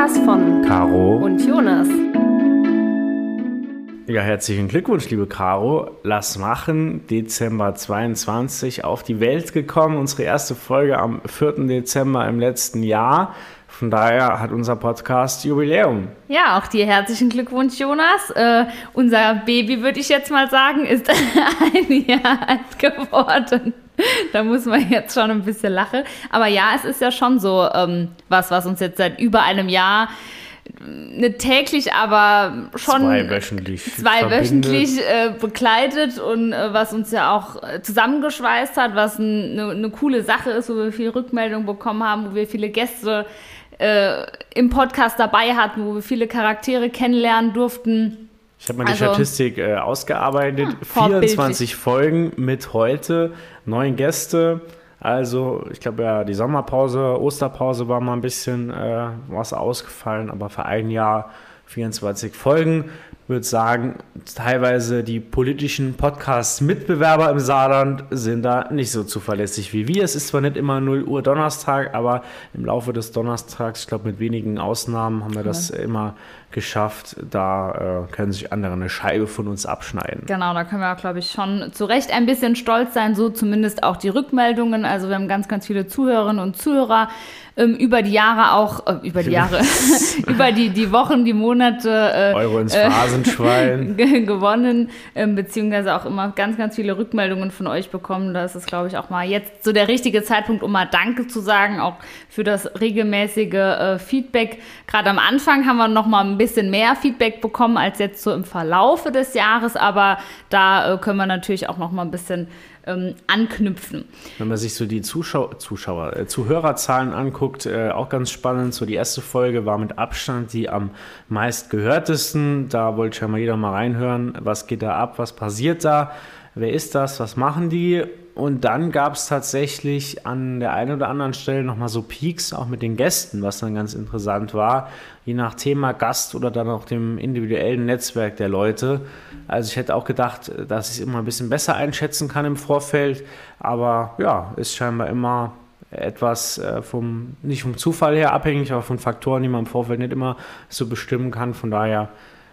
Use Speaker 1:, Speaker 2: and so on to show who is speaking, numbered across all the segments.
Speaker 1: Podcast von
Speaker 2: Caro
Speaker 1: und Jonas.
Speaker 2: Ja, herzlichen Glückwunsch, liebe Caro. Lass machen, Dezember 22 auf die Welt gekommen. Unsere erste Folge am 4. Dezember im letzten Jahr. Von daher hat unser Podcast Jubiläum.
Speaker 1: Ja, auch dir herzlichen Glückwunsch, Jonas. Äh, unser Baby, würde ich jetzt mal sagen, ist ein Jahr alt geworden. Da muss man jetzt schon ein bisschen lachen. Aber ja, es ist ja schon so ähm, was, was uns jetzt seit über einem Jahr nicht täglich, aber schon
Speaker 2: Zweiwöchentlich.
Speaker 1: zweiwöchentlich äh, begleitet und äh, was uns ja auch äh, zusammengeschweißt hat, was eine ne coole Sache ist, wo wir viele Rückmeldungen bekommen haben, wo wir viele Gäste äh, im Podcast dabei hatten, wo wir viele Charaktere kennenlernen durften.
Speaker 2: Ich habe mal die
Speaker 1: Also-
Speaker 2: Statistik äh, ausgearbeitet.
Speaker 1: Hm, vorbildlich.
Speaker 2: 24 Folgen mit heute, neun Gäste. Also, ich glaube ja, die Sommerpause, Osterpause war mal ein bisschen äh, was ausgefallen, aber für ein Jahr 24 Folgen. Würde sagen, teilweise die politischen Podcast-Mitbewerber im Saarland sind da nicht so zuverlässig wie wir. Es ist zwar nicht immer 0 Uhr Donnerstag, aber im Laufe des Donnerstags, ich glaube mit wenigen Ausnahmen, haben wir das immer geschafft. Da äh, können sich andere eine Scheibe von uns abschneiden.
Speaker 1: Genau, da können wir auch, glaube ich, schon zu Recht ein bisschen stolz sein, so zumindest auch die Rückmeldungen. Also wir haben ganz, ganz viele Zuhörerinnen und Zuhörer ähm, über die Jahre auch, äh, über die Jahre, über die, die Wochen, die Monate äh,
Speaker 2: Euro ins Phrasenschwein.
Speaker 1: ge- gewonnen, ähm, beziehungsweise auch immer ganz, ganz viele Rückmeldungen von euch bekommen. Das ist, glaube ich, auch mal jetzt so der richtige Zeitpunkt, um mal Danke zu sagen, auch für das regelmäßige äh, Feedback. Gerade am Anfang haben wir noch mal ein bisschen mehr Feedback bekommen als jetzt so im Verlaufe des Jahres, aber da äh, können wir natürlich auch noch mal ein bisschen ähm, anknüpfen.
Speaker 2: Wenn man sich so die Zuschau Zuschauer, äh, Zuhörerzahlen anguckt, äh, auch ganz spannend. So die erste Folge war mit Abstand die am meistgehörtesten. Da wollte schon mal jeder mal reinhören, was geht da ab, was passiert da, wer ist das, was machen die. Und dann gab es tatsächlich an der einen oder anderen Stelle nochmal so Peaks, auch mit den Gästen, was dann ganz interessant war. Je nach Thema Gast oder dann auch dem individuellen Netzwerk der Leute. Also ich hätte auch gedacht, dass ich es immer ein bisschen besser einschätzen kann im Vorfeld. Aber ja, ist scheinbar immer etwas äh, vom, nicht vom Zufall her abhängig, aber von Faktoren, die man im Vorfeld nicht immer so bestimmen kann. Von daher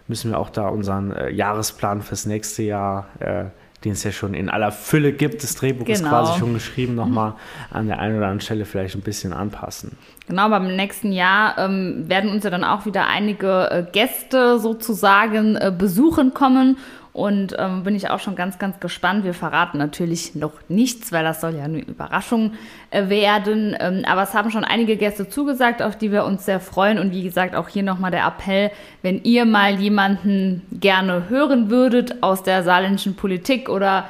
Speaker 2: müssen wir auch da unseren äh, Jahresplan fürs nächste Jahr, äh, den es ja schon in aller Fülle gibt, das Drehbuch ist
Speaker 1: Genau.
Speaker 2: quasi schon geschrieben, nochmal an der einen oder anderen Stelle vielleicht ein bisschen anpassen.
Speaker 1: Genau, beim nächsten Jahr ähm, werden uns ja dann auch wieder einige äh, Gäste sozusagen äh, besuchen kommen. Und ähm, bin ich auch schon ganz, ganz gespannt. Wir verraten natürlich noch nichts, weil das soll ja eine Überraschung äh, werden. Ähm, aber es haben schon einige Gäste zugesagt, auf die wir uns sehr freuen. Und wie gesagt, auch hier nochmal der Appell, wenn ihr mal jemanden gerne hören würdet aus der saarländischen Politik oder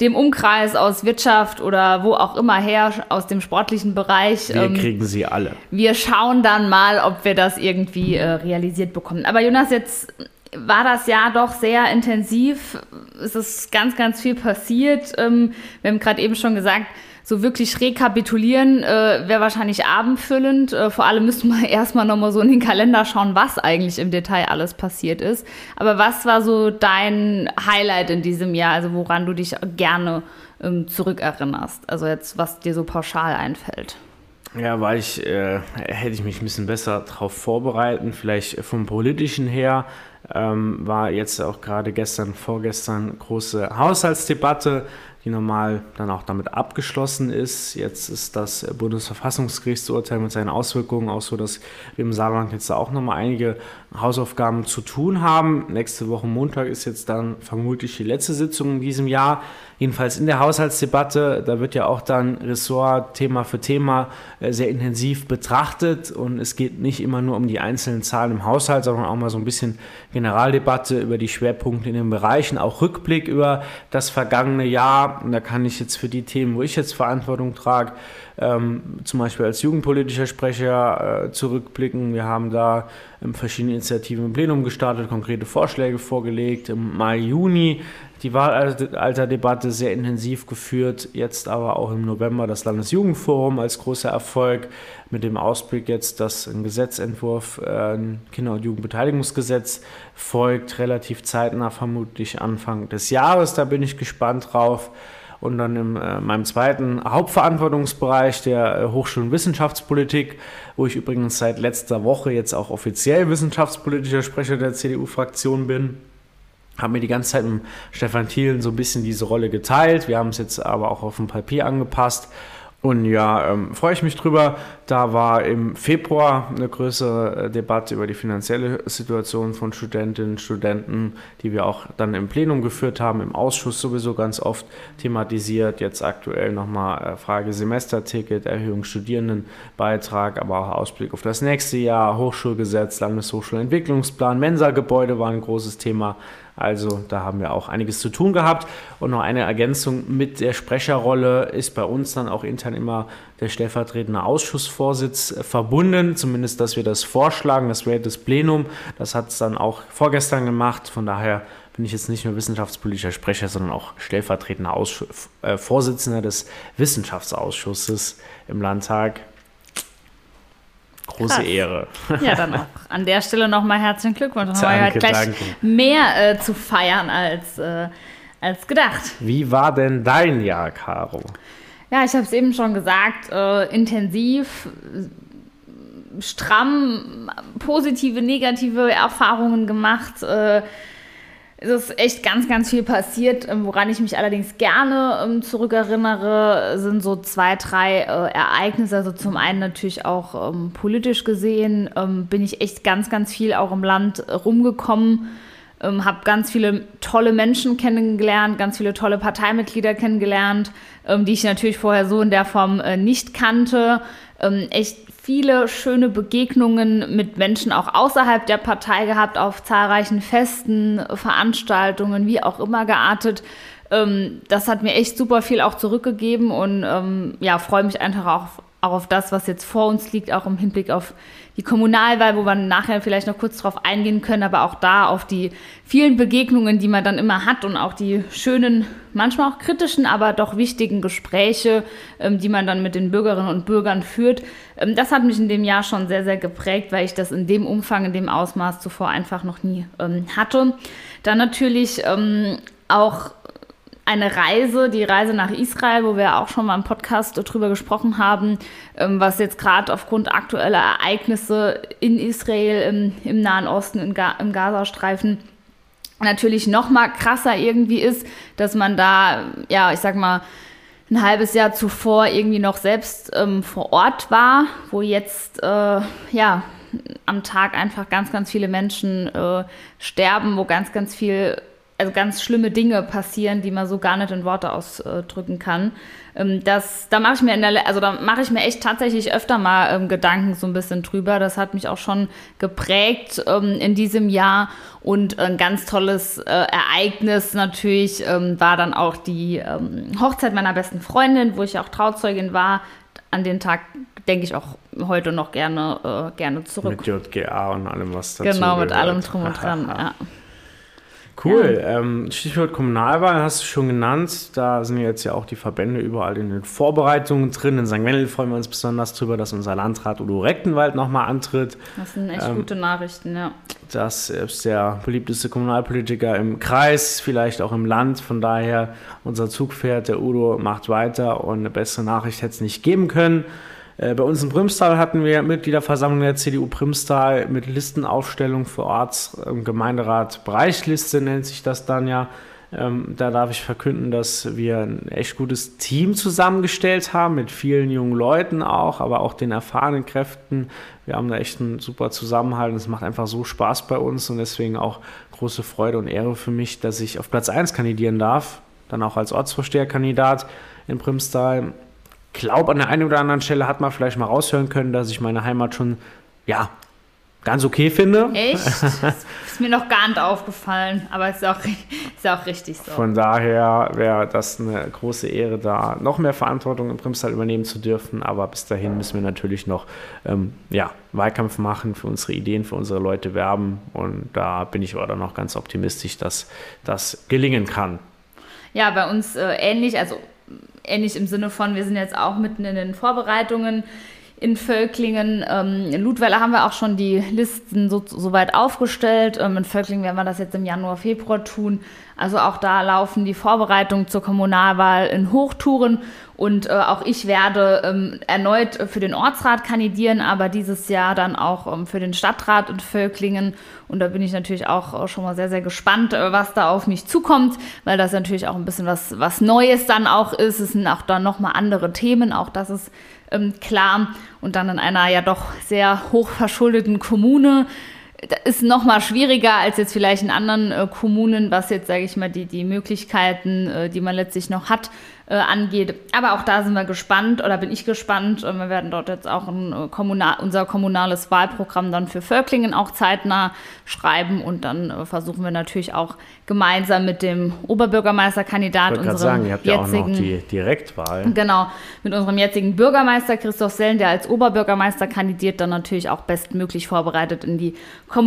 Speaker 1: dem Umkreis aus Wirtschaft oder wo auch immer her, aus dem sportlichen Bereich.
Speaker 2: Wir
Speaker 1: ähm,
Speaker 2: kriegen sie alle.
Speaker 1: wir schauen dann mal, ob wir das irgendwie äh, realisiert bekommen. Aber Jonas, jetzt war das Jahr doch sehr intensiv. Es ist ganz, ganz viel passiert. Ähm, wir haben gerade eben schon gesagt, so wirklich rekapitulieren äh, wäre wahrscheinlich abendfüllend. Äh, vor allem müssten wir erstmal nochmal so in den Kalender schauen, was eigentlich im Detail alles passiert ist. Aber was war so dein Highlight in diesem Jahr, also woran du dich gerne ähm, zurückerinnerst? Also jetzt, was dir so pauschal einfällt.
Speaker 2: Ja, weil ich, äh, hätte ich mich ein bisschen besser darauf vorbereiten, vielleicht vom politischen her. Ähm, war jetzt auch gerade gestern, vorgestern große Haushaltsdebatte, die normal dann auch damit abgeschlossen ist. Jetzt ist das Bundesverfassungsgerichtsurteil mit seinen Auswirkungen auch so, dass wir im Saarland jetzt auch nochmal einige Hausaufgaben zu tun haben. Nächste Woche Montag ist jetzt dann vermutlich die letzte Sitzung in diesem Jahr. Jedenfalls in der Haushaltsdebatte, da wird ja auch dann Ressort Thema für Thema äh, sehr intensiv betrachtet und es geht nicht immer nur um die einzelnen Zahlen im Haushalt, sondern auch mal so ein bisschen Generaldebatte über die Schwerpunkte in den Bereichen, auch Rückblick über das vergangene Jahr. Und da kann ich jetzt für die Themen, wo ich jetzt Verantwortung trage, ähm, zum Beispiel als jugendpolitischer Sprecher äh, zurückblicken. Wir haben da ähm, verschiedene Initiativen im Plenum gestartet, konkrete Vorschläge vorgelegt. Im Mai, Juni die Wahlalterdebatte sehr intensiv geführt, jetzt aber auch im November das Landesjugendforum als großer Erfolg mit dem Ausblick jetzt, dass ein Gesetzentwurf, äh, ein Kinder- und Jugendbeteiligungsgesetz folgt, relativ zeitnah, vermutlich Anfang des Jahres. Da bin ich gespannt drauf. Und dann in äh, meinem zweiten Hauptverantwortungsbereich der äh, Hochschul- und Wissenschaftspolitik, wo ich übrigens seit letzter Woche jetzt auch offiziell wissenschaftspolitischer Sprecher der CDU-Fraktion bin haben mir die ganze Zeit mit Stefan Thielen so ein bisschen diese Rolle geteilt. Wir haben es jetzt aber auch auf dem Papier angepasst und ja, ähm, freue ich mich drüber. Da war im Februar eine größere äh, Debatte über die finanzielle Situation von Studentinnen und Studenten, die wir auch dann im Plenum geführt haben, im Ausschuss sowieso ganz oft thematisiert. Jetzt aktuell nochmal äh, Frage Semesterticket, Erhöhung Studierendenbeitrag, aber auch Ausblick auf das nächste Jahr, Hochschulgesetz, Landeshochschulentwicklungsplan, Mensa-Gebäude war ein großes Thema. Also da haben wir auch einiges zu tun gehabt. Und noch eine Ergänzung mit der Sprecherrolle ist bei uns dann auch intern immer der stellvertretende Ausschussvorsitz verbunden, zumindest, dass wir das vorschlagen. Das wäre das Plenum. Das hat es dann auch vorgestern gemacht. Von daher bin ich jetzt nicht nur wissenschaftspolitischer Sprecher, sondern auch stellvertretender Ausschuss, äh, Vorsitzender des Wissenschaftsausschusses im Landtag. Große Krass. Ehre.
Speaker 1: Ja, dann auch an der Stelle nochmal herzlichen Glückwunsch. Dann danke, haben wir gleich danke. mehr äh, zu feiern als, äh, als gedacht.
Speaker 2: Wie war denn dein Jahr, Caro?
Speaker 1: Ja, ich habe es eben schon gesagt, äh, intensiv, stramm, positive, negative Erfahrungen gemacht äh, es ist echt ganz, ganz viel passiert. Ähm, woran ich mich allerdings gerne ähm, zurückerinnere, sind so zwei, drei äh, Ereignisse. Also zum einen natürlich auch ähm, politisch gesehen ähm, bin ich echt ganz, ganz viel auch im Land rumgekommen. Ähm, habe ganz viele tolle Menschen kennengelernt, ganz viele tolle Parteimitglieder kennengelernt, ähm, die ich natürlich vorher so in der Form äh, nicht kannte. echt viele schöne Begegnungen mit Menschen auch außerhalb der Partei gehabt, auf zahlreichen Festen, Veranstaltungen, wie auch immer geartet. Ähm, das hat mir echt super viel auch zurückgegeben und ähm, ja, freue mich einfach auch auch auf das, was jetzt vor uns liegt, auch im Hinblick auf die Kommunalwahl, wo wir nachher vielleicht noch kurz drauf eingehen können, aber auch da auf die vielen Begegnungen, die man dann immer hat und auch die schönen, manchmal auch kritischen, aber doch wichtigen Gespräche, ähm, die man dann mit den Bürgerinnen und Bürgern führt. Ähm, das hat mich in dem Jahr schon sehr, sehr geprägt, weil ich das in dem Umfang, in dem Ausmaß zuvor einfach noch nie ähm, hatte. Dann natürlich auch eine Reise, die Reise nach Israel, wo wir auch schon mal im Podcast drüber gesprochen haben, ähm, was jetzt gerade aufgrund aktueller Ereignisse in Israel, im, im Nahen Osten, im, Ga im Gazastreifen natürlich noch mal krasser irgendwie ist, dass man da, ja, ich sag mal, ein halbes Jahr zuvor irgendwie noch selbst ähm, vor Ort war, wo jetzt, äh, ja, am Tag einfach ganz, ganz viele Menschen äh, sterben, wo ganz, ganz viel also ganz schlimme Dinge passieren, die man so gar nicht in Worte ausdrücken kann. Ähm, das, da mache ich mir in der, also da mache ich mir echt tatsächlich öfter mal ähm, Gedanken so ein bisschen drüber. Das hat mich auch schon geprägt ähm, in diesem Jahr. Und ein ganz tolles äh, Ereignis natürlich ähm, war dann auch die ähm, Hochzeit meiner besten Freundin, wo ich auch Trauzeugin war. An den Tag denke ich auch heute noch gerne, äh, gerne zurück.
Speaker 2: Mit JGA und allem, was dazu
Speaker 1: Genau, mit gehört. allem drum und dran, ja.
Speaker 2: Cool. Ja. Ähm, Stichwort Kommunalwahl hast du schon genannt. Da sind jetzt ja auch die Verbände überall in den Vorbereitungen drin. In St. Wendel freuen wir uns besonders darüber, dass unser Landrat Udo Rechtenwald nochmal antritt.
Speaker 1: Das sind echt ähm, gute Nachrichten, ja.
Speaker 2: Das ist der beliebteste Kommunalpolitiker im Kreis, vielleicht auch im Land. Von daher, unser Zugpferd, der Udo, macht weiter und eine bessere Nachricht hätte es nicht geben können. Äh, bei uns in Primstal hatten wir Mitgliederversammlung der CDU Primstal mit Listenaufstellung für Orts- und Gemeinderat. Bereichsliste nennt sich das dann ja. Ähm, da darf ich verkünden, dass wir ein echt gutes Team zusammengestellt haben, mit vielen jungen Leuten auch, aber auch den erfahrenen Kräften. Wir haben da echt einen super Zusammenhalt und es macht einfach so Spaß bei uns und deswegen auch große Freude und Ehre für mich, dass ich auf Platz 1 kandidieren darf, dann auch als Ortsvorsteherkandidat in Primstal glaube, an der einen oder anderen Stelle hat man vielleicht mal raushören können, dass ich meine Heimat schon, ja, ganz okay finde.
Speaker 1: Echt? ist mir noch gar nicht aufgefallen, aber ist auch, ist auch richtig so.
Speaker 2: Von daher wäre das eine große Ehre, da noch mehr Verantwortung im Primstal übernehmen zu dürfen. Aber bis dahin müssen wir natürlich noch ähm, ja, Wahlkampf machen, für unsere Ideen, für unsere Leute werben. Und da bin ich aber noch ganz optimistisch, dass das gelingen kann.
Speaker 1: Ja, bei uns äh, ähnlich. Also ähnlich im Sinne von, wir sind jetzt auch mitten in den Vorbereitungen. In Völklingen. Ähm, in Ludweiler haben wir auch schon die Listen so, so weit aufgestellt. Ähm, in Völklingen werden wir das jetzt im Januar, Februar tun. Also auch da laufen die Vorbereitungen zur Kommunalwahl in Hochtouren. Und äh, auch ich werde ähm, erneut für den Ortsrat kandidieren, aber dieses Jahr dann auch ähm, für den Stadtrat in Völklingen. Und da bin ich natürlich auch schon mal sehr, sehr gespannt, äh, was da auf mich zukommt, weil das natürlich auch ein bisschen was, was Neues dann auch ist. Es sind auch dann nochmal andere Themen. Auch das ist ähm, klar. Und dann in einer ja doch sehr hochverschuldeten Kommune ist noch mal schwieriger als jetzt vielleicht in anderen äh, Kommunen, was jetzt, sage ich mal, die, die Möglichkeiten, äh, die man letztlich noch hat, äh, angeht. Aber auch da sind wir gespannt oder bin ich gespannt. wir werden dort jetzt auch ein, äh, kommunal, unser kommunales Wahlprogramm dann für Völklingen auch zeitnah schreiben und dann äh, versuchen wir natürlich auch gemeinsam mit dem Oberbürgermeisterkandidat
Speaker 2: unserem sagen, ihr habt jetzigen, ja auch noch die Direktwahl.
Speaker 1: Genau, mit unserem jetzigen Bürgermeister Christoph Sellen, der als Oberbürgermeister kandidiert, dann natürlich auch bestmöglich vorbereitet in die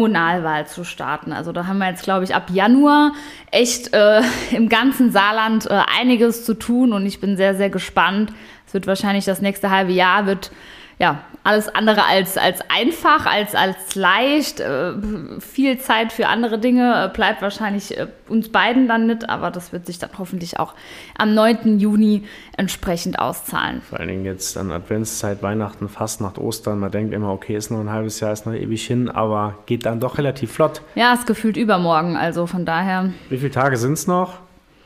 Speaker 1: Kommunalwahl zu starten. Also da haben wir jetzt, glaube ich, ab Januar echt äh, im ganzen Saarland äh, einiges zu tun und ich bin sehr, sehr gespannt. Es wird wahrscheinlich das nächste halbe Jahr wird ja, alles andere als, als einfach, als, als leicht. Äh, viel Zeit für andere Dinge äh, bleibt wahrscheinlich äh, uns beiden dann nicht, aber das wird sich dann hoffentlich auch am 9. Juni entsprechend auszahlen.
Speaker 2: Vor allen Dingen jetzt dann Adventszeit, Weihnachten, Fastnacht, Ostern. Man denkt immer, okay, ist noch ein halbes Jahr, ist noch ewig hin, aber geht dann doch relativ flott.
Speaker 1: Ja, ist gefühlt übermorgen, also von daher.
Speaker 2: Wie viele Tage sind es noch?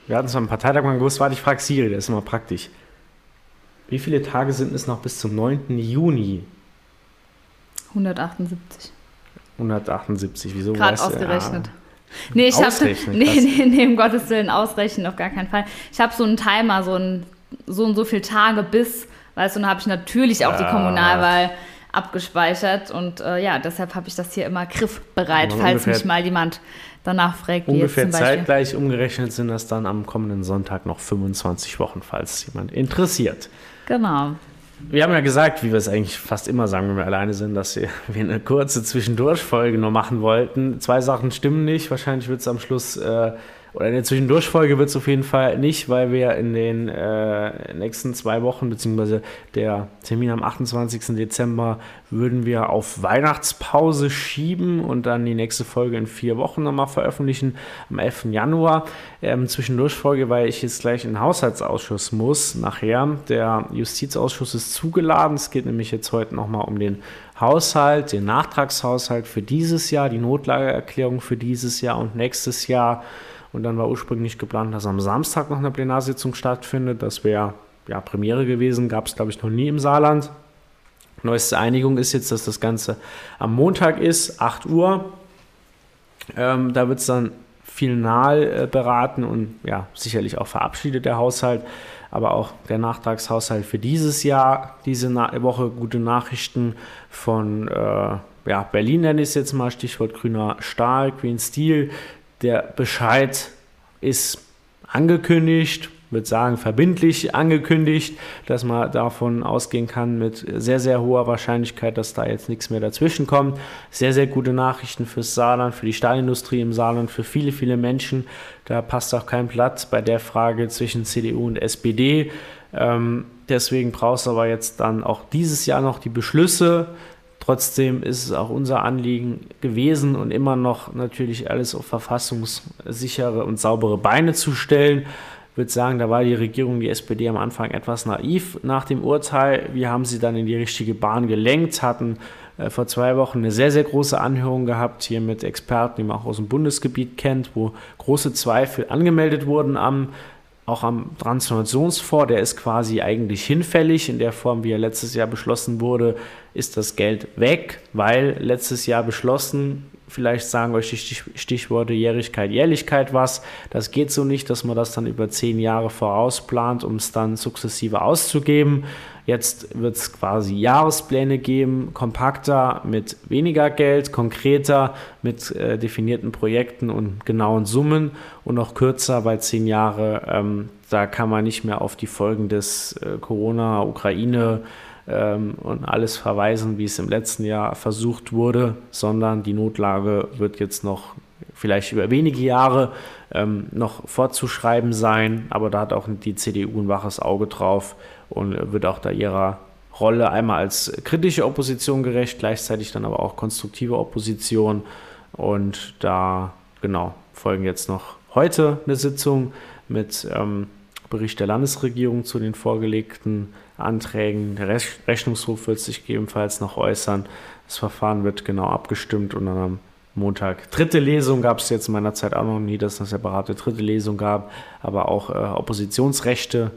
Speaker 2: Wir hatten es am Parteitag mal gewusst, warte, ich frage Siri, der ist immer praktisch. Wie viele Tage sind es noch bis zum 9. Juni?
Speaker 1: 178.
Speaker 2: 178, wieso?
Speaker 1: Gerade ausgerechnet. Ja. Nee, ich habe nee, nee, nee, um Gottes Willen ausrechnen auf gar keinen Fall. Ich habe so einen Timer, so ein so und so viele Tage bis, weißt du, dann habe ich natürlich auch ja. die Kommunalwahl abgespeichert und äh, ja, deshalb habe ich das hier immer griffbereit, falls ungefähr, mich mal jemand danach fragt.
Speaker 2: Ungefähr zeitgleich umgerechnet sind das dann am kommenden Sonntag noch 25 Wochen, falls jemand interessiert.
Speaker 1: Genau.
Speaker 2: Wir haben ja gesagt, wie wir es eigentlich fast immer sagen, wenn wir alleine sind, dass wir, eine kurze Zwischendurchfolge nur machen wollten. Zwei Sachen stimmen nicht. Wahrscheinlich wird es am Schluss äh, oder in der Zwischendurchfolge wird es auf jeden Fall nicht, weil wir in den äh, nächsten zwei Wochen, beziehungsweise der Termin am 28. Dezember, würden wir auf Weihnachtspause schieben und dann die nächste Folge in vier Wochen nochmal veröffentlichen, am 11. Januar. Ähm, Zwischendurchfolge, weil ich jetzt gleich in den Haushaltsausschuss muss nachher. Der Justizausschuss ist zugeladen. Es geht nämlich jetzt heute nochmal um den Haushalt, den Nachtragshaushalt für dieses Jahr, die Notlageerklärung für dieses Jahr und nächstes Jahr. Und dann war ursprünglich geplant, dass am Samstag noch eine Plenarsitzung stattfindet. Das wäre ja Premiere gewesen, gab es glaube ich noch nie im Saarland. Neueste Einigung ist jetzt, dass das Ganze am Montag ist, 8 Uhr. Ähm, da wird es dann final äh, beraten und ja, sicherlich auch verabschiedet der Haushalt, aber auch der Nachtragshaushalt für dieses Jahr. Diese Na Woche gute Nachrichten von äh, ja, Berlin nenne ich es jetzt mal, Stichwort grüner Stahl, Green Steel. Der Bescheid ist angekündigt, würde sagen verbindlich angekündigt, dass man davon ausgehen kann mit sehr, sehr hoher Wahrscheinlichkeit, dass da jetzt nichts mehr dazwischen kommt. Sehr, sehr gute Nachrichten fürs Saarland, für die Stahlindustrie im Saarland, für viele, viele Menschen. Da passt auch kein Platz bei der Frage zwischen CDU und SPD. Ähm, deswegen brauchst du aber jetzt dann auch dieses Jahr noch die Beschlüsse Trotzdem ist es auch unser Anliegen gewesen und immer noch natürlich alles auf verfassungssichere und saubere Beine zu stellen. Ich würde sagen, da war die Regierung, die SPD am Anfang etwas naiv nach dem Urteil. Wir haben sie dann in die richtige Bahn gelenkt, hatten äh, vor zwei Wochen eine sehr, sehr große Anhörung gehabt, hier mit Experten, die man auch aus dem Bundesgebiet kennt, wo große Zweifel angemeldet wurden am auch am Transformationsfonds, der ist quasi eigentlich hinfällig. In der Form, wie er letztes Jahr beschlossen wurde, ist das Geld weg, weil letztes Jahr beschlossen, vielleicht sagen euch die Stichworte Jährigkeit, Jährlichkeit was. Das geht so nicht, dass man das dann über zehn Jahre vorausplant, um es dann sukzessive auszugeben. Jetzt wird es quasi Jahrespläne geben, kompakter, mit weniger Geld, konkreter, mit äh, definierten Projekten und genauen Summen und noch kürzer bei zehn Jahre. Ähm, da kann man nicht mehr auf die Folgen des äh, Corona, Ukraine, ähm, und alles verweisen, wie es im letzten Jahr versucht wurde, sondern die Notlage wird jetzt noch vielleicht über wenige Jahre ähm, noch fortzuschreiben sein, aber da hat auch die CDU ein waches Auge drauf und wird auch da ihrer Rolle einmal als kritische Opposition gerecht, gleichzeitig dann aber auch konstruktive Opposition. Und da, genau, folgen jetzt noch heute eine Sitzung mit ähm, Bericht der Landesregierung zu den vorgelegten Anträgen. Der Rechnungshof wird sich gegebenenfalls noch äußern. Das Verfahren wird genau abgestimmt und dann am Montag dritte Lesung gab es jetzt in meiner Zeit auch noch nie, dass es eine separate dritte Lesung gab, aber auch äh, Oppositionsrechte,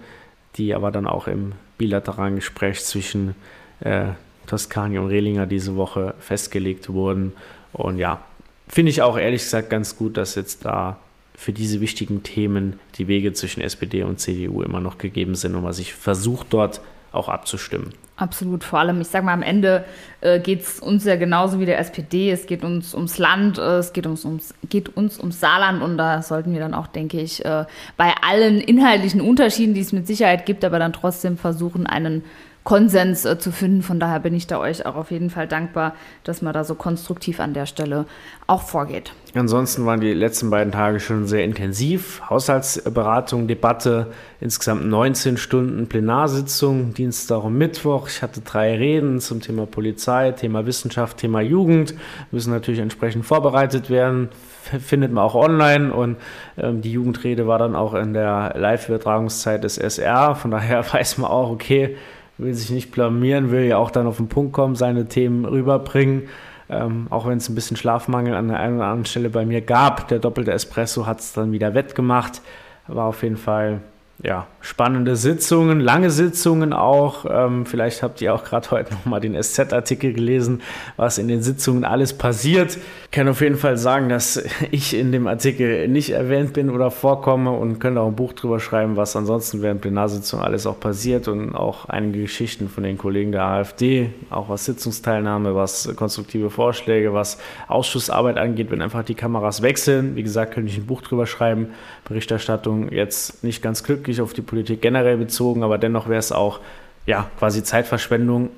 Speaker 2: die aber dann auch im bilateralen Gespräch zwischen äh, Toskani und Rehlinger diese Woche festgelegt wurden. Und ja, finde ich auch ehrlich gesagt ganz gut, dass jetzt da für diese wichtigen Themen die Wege zwischen SPD und CDU immer noch gegeben sind und man sich versucht dort auch abzustimmen.
Speaker 1: Absolut, vor allem, ich sage mal, am Ende äh, geht es uns ja genauso wie der SPD, es geht uns ums Land, äh, es geht uns ums, geht uns ums Saarland. Und da sollten wir dann auch, denke ich, äh, bei allen inhaltlichen Unterschieden, die es mit Sicherheit gibt, aber dann trotzdem versuchen, einen Konsens äh, zu finden. Von daher bin ich da euch auch auf jeden Fall dankbar, dass man da so konstruktiv an der Stelle auch vorgeht.
Speaker 2: Ansonsten waren die letzten beiden Tage schon sehr intensiv. Haushaltsberatung, Debatte, insgesamt 19 Stunden Plenarsitzung, Dienstag und Mittwoch. Ich hatte drei Reden zum Thema Polizei, Thema Wissenschaft, Thema Jugend. Müssen natürlich entsprechend vorbereitet werden. Findet man auch online und ähm, die Jugendrede war dann auch in der Live-Übertragungszeit des SR. Von daher weiß man auch, okay, will sich nicht blamieren, will ja auch dann auf den Punkt kommen, seine Themen rüberbringen. Ähm, auch wenn es ein bisschen Schlafmangel an der einen oder anderen Stelle bei mir gab. Der doppelte Espresso hat es dann wieder wettgemacht. War auf jeden Fall ja, spannende Sitzungen, lange Sitzungen auch. Ähm, vielleicht habt ihr auch gerade heute nochmal den SZ-Artikel gelesen, was in den Sitzungen alles passiert. Ich kann auf jeden Fall sagen, dass ich in dem Artikel nicht erwähnt bin oder vorkomme und könnte auch ein Buch drüber schreiben, was ansonsten während Plenarsitzungen alles auch passiert und auch einige Geschichten von den Kollegen der AfD, auch was Sitzungsteilnahme, was konstruktive Vorschläge, was Ausschussarbeit angeht, wenn einfach die Kameras wechseln. Wie gesagt, könnte ich ein Buch drüber schreiben. Berichterstattung jetzt nicht ganz glücklich wirklich auf die Politik generell bezogen, aber dennoch wäre es auch ja, quasi Zeitverschwendung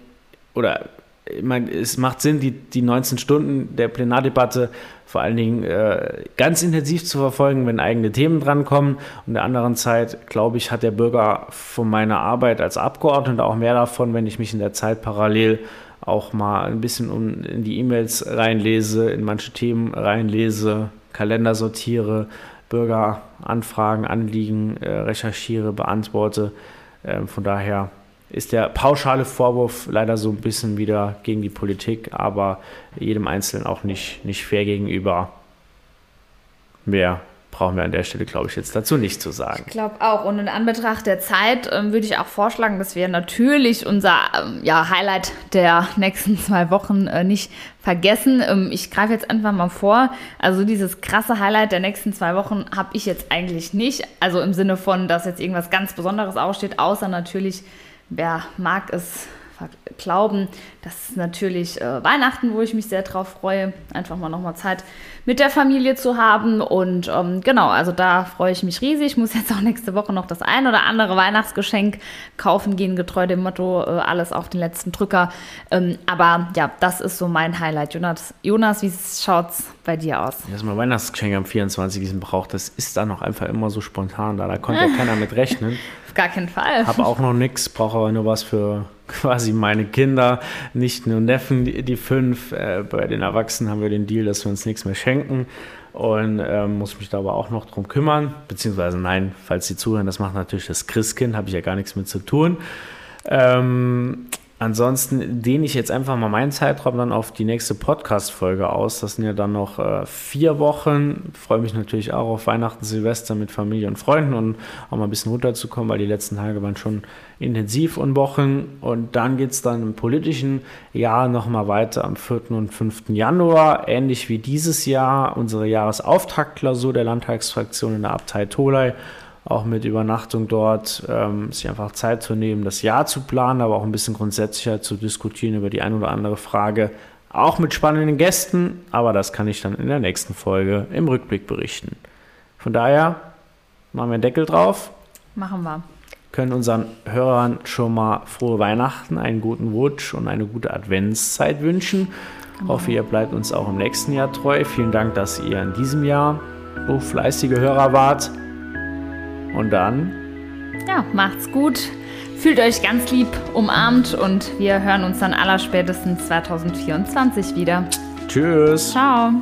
Speaker 2: oder ich meine, es macht Sinn, die, die 19 Stunden der Plenardebatte vor allen Dingen äh, ganz intensiv zu verfolgen, wenn eigene Themen drankommen. Und der anderen Zeit, glaube ich, hat der Bürger von meiner Arbeit als Abgeordneter auch mehr davon, wenn ich mich in der Zeit parallel auch mal ein bisschen in die E-Mails reinlese, in manche Themen reinlese, Kalender sortiere, Bürgeranfragen, Anliegen äh, recherchiere, beantworte. Ähm, von daher ist der pauschale Vorwurf leider so ein bisschen wieder gegen die Politik, aber jedem Einzelnen auch nicht, nicht fair gegenüber. Mehr brauchen wir an der Stelle, glaube ich, jetzt dazu nicht zu sagen.
Speaker 1: Ich glaube auch. Und in Anbetracht der Zeit ähm, würde ich auch vorschlagen, dass wir natürlich unser ähm, ja, Highlight der nächsten zwei Wochen äh, nicht vergessen. Ähm, ich greife jetzt einfach mal vor. Also dieses krasse Highlight der nächsten zwei Wochen habe ich jetzt eigentlich nicht. Also im Sinne von, dass jetzt irgendwas ganz Besonderes aussteht, außer natürlich, wer mag es glauben. Das ist natürlich äh, Weihnachten, wo ich mich sehr drauf freue, einfach mal nochmal Zeit mit der Familie zu haben. Und ähm, genau, also da freue ich mich riesig. Ich muss jetzt auch nächste Woche noch das ein oder andere Weihnachtsgeschenk kaufen gehen, getreu dem Motto, äh, alles auf den letzten Drücker. Ähm, aber ja, das ist so mein Highlight. Jonas, Jonas wie schaut es bei dir aus?
Speaker 2: Erstmal Weihnachtsgeschenke am 24. braucht, das ist dann noch einfach immer so spontan da. Da konnte ja keiner mit rechnen.
Speaker 1: Auf gar keinen Fall.
Speaker 2: Habe auch noch nichts, brauche aber nur was für quasi meine Kinder, nicht nur Neffen, die, die fünf. Äh, bei den Erwachsenen haben wir den Deal, dass wir uns nichts mehr schenken und äh, muss mich da aber auch noch drum kümmern. Beziehungsweise nein, falls Sie zuhören, das macht natürlich das Christkind, habe ich ja gar nichts mit zu tun. Ähm, Ansonsten dehne ich jetzt einfach mal meinen Zeitraum dann auf die nächste Podcast-Folge aus. Das sind ja dann noch äh, vier Wochen. freue mich natürlich auch auf Weihnachten, Silvester mit Familie und Freunden und auch mal ein bisschen runterzukommen, weil die letzten Tage waren schon intensiv und Wochen. Und dann geht es dann im politischen Jahr nochmal weiter am 4. und 5. Januar. Ähnlich wie dieses Jahr unsere Jahresauftaktklausur der Landtagsfraktion in der Abtei Tolai auch mit Übernachtung dort, ähm, sich einfach Zeit zu nehmen, das Jahr zu planen, aber auch ein bisschen grundsätzlicher zu diskutieren über die ein oder andere Frage. Auch mit spannenden Gästen, aber das kann ich dann in der nächsten Folge im Rückblick berichten. Von daher machen wir einen Deckel drauf.
Speaker 1: Machen wir.
Speaker 2: Können unseren Hörern schon mal frohe Weihnachten, einen guten Rutsch und eine gute Adventszeit wünschen. Genau. Hoffe, ihr bleibt uns auch im nächsten Jahr treu. Vielen Dank, dass ihr in diesem Jahr so fleißige Hörer wart. Und dann?
Speaker 1: Ja, macht's gut. Fühlt euch ganz lieb umarmt und wir hören uns dann allerspätestens 2024 wieder.
Speaker 2: Tschüss.
Speaker 1: Ciao.